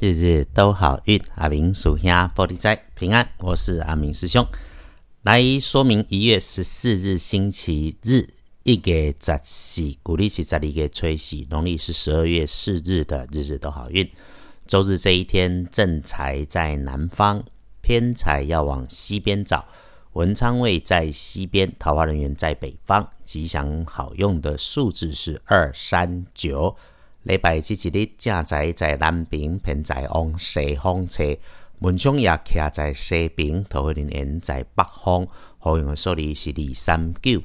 日日都好运，阿明属下玻璃仔平安。我是阿明师兄，来说明一月十四日星期日，一月十四，古历是十二月吹喜，农历是十二月四日的日日都好运。周日这一天，正财在南方，偏财要往西边找。文昌位在西边，桃花人员在北方。吉祥好用的数字是二三九。礼拜这一日，正在在南边，偏在往西方车，门窗也徛在西边，桃花人缘在北方。好用的数字是二三九。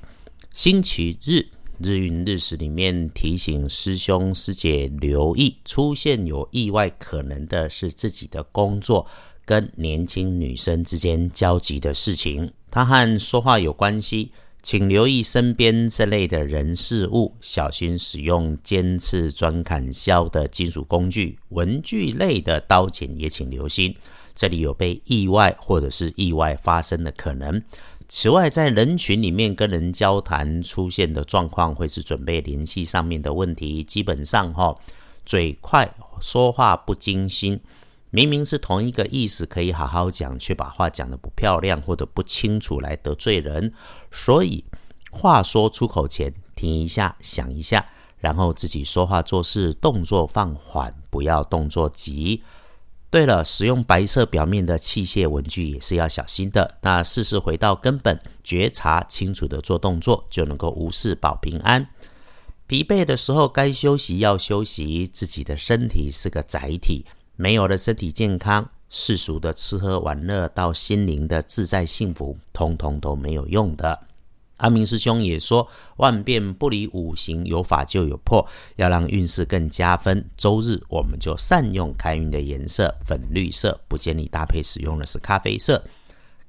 星期日日运日时里面提醒师兄师姐留意，出现有意外可能的是自己的工作跟年轻女生之间交集的事情，它和说话有关系。请留意身边这类的人事物，小心使用尖刺、钻砍削的金属工具，文具类的刀剪也请留心，这里有被意外或者是意外发生的可能。此外，在人群里面跟人交谈出现的状况，会是准备联系上面的问题。基本上哈，嘴快，说话不精心。明明是同一个意思，可以好好讲，却把话讲得不漂亮或者不清楚，来得罪人。所以话说出口前，停一下，想一下，然后自己说话做事动作放缓，不要动作急。对了，使用白色表面的器械文具也是要小心的。那事事回到根本，觉察清楚的做动作，就能够无事保平安。疲惫的时候该休息要休息，自己的身体是个载体。没有了身体健康，世俗的吃喝玩乐到心灵的自在幸福，通通都没有用的。阿明师兄也说，万变不离五行，有法就有破，要让运势更加分。周日我们就善用开运的颜色粉绿色，不建议搭配使用的是咖啡色。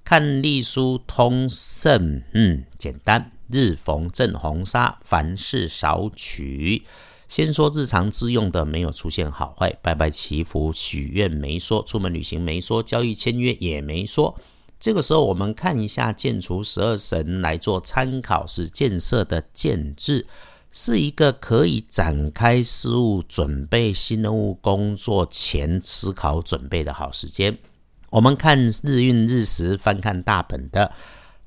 看隶书通胜，嗯，简单。日逢正红砂，凡事少取。先说日常自用的没有出现好坏，拜拜祈福许愿没说，出门旅行没说，交易签约也没说。这个时候我们看一下建除十二神来做参考，是建设的建制，是一个可以展开事务、准备新任务工作前思考准备的好时间。我们看日运日时，翻看大本的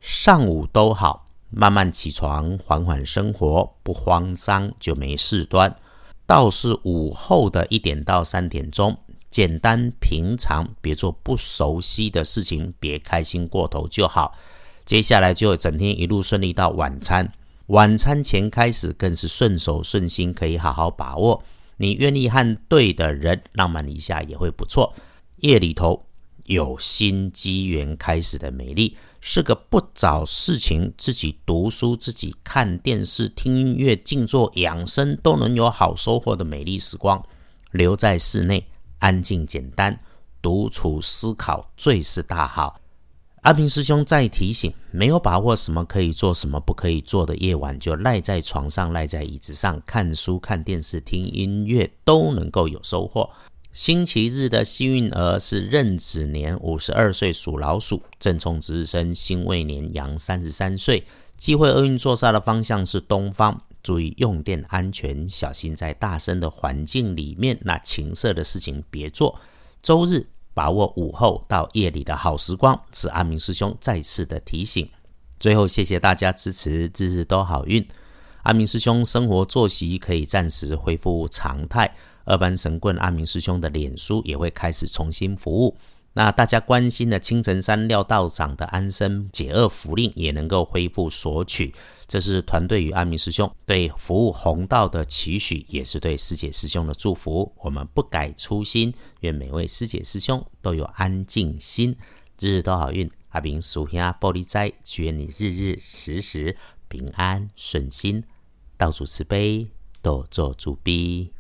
上午都好。慢慢起床，缓缓生活，不慌张就没事端。倒是午后的一点到三点钟，简单平常，别做不熟悉的事情，别开心过头就好。接下来就整天一路顺利到晚餐，晚餐前开始更是顺手顺心，可以好好把握。你愿意和对的人浪漫一下也会不错。夜里头有新机缘开始的美丽。是个不找事情，自己读书、自己看电视、听音乐、静坐养生都能有好收获的美丽时光。留在室内，安静简单，独处思考最是大好。阿平师兄再提醒：没有把握什么可以做，什么不可以做的夜晚，就赖在床上、赖在椅子上看书、看电视、听音乐，都能够有收获。星期日的幸运儿是壬子年五十二岁属老鼠，正冲值日生辛未年羊三十三岁。忌讳厄运坐煞的方向是东方，注意用电安全，小心在大声的环境里面，那情色的事情别做。周日把握午后到夜里的好时光，是阿明师兄再次的提醒。最后谢谢大家支持，日日都好运。阿明师兄生活作息可以暂时恢复常态。二班神棍阿明师兄的脸书也会开始重新服务，那大家关心的青城山廖道长的安生解厄符令也能够恢复索取，这是团队与阿明师兄对服务弘道的期许，也是对师姐师兄的祝福。我们不改初心，愿每位师姐师兄都有安静心，日日都好运。阿明属下玻璃斋，愿你日日时时平安顺心，道主慈悲，多做主逼。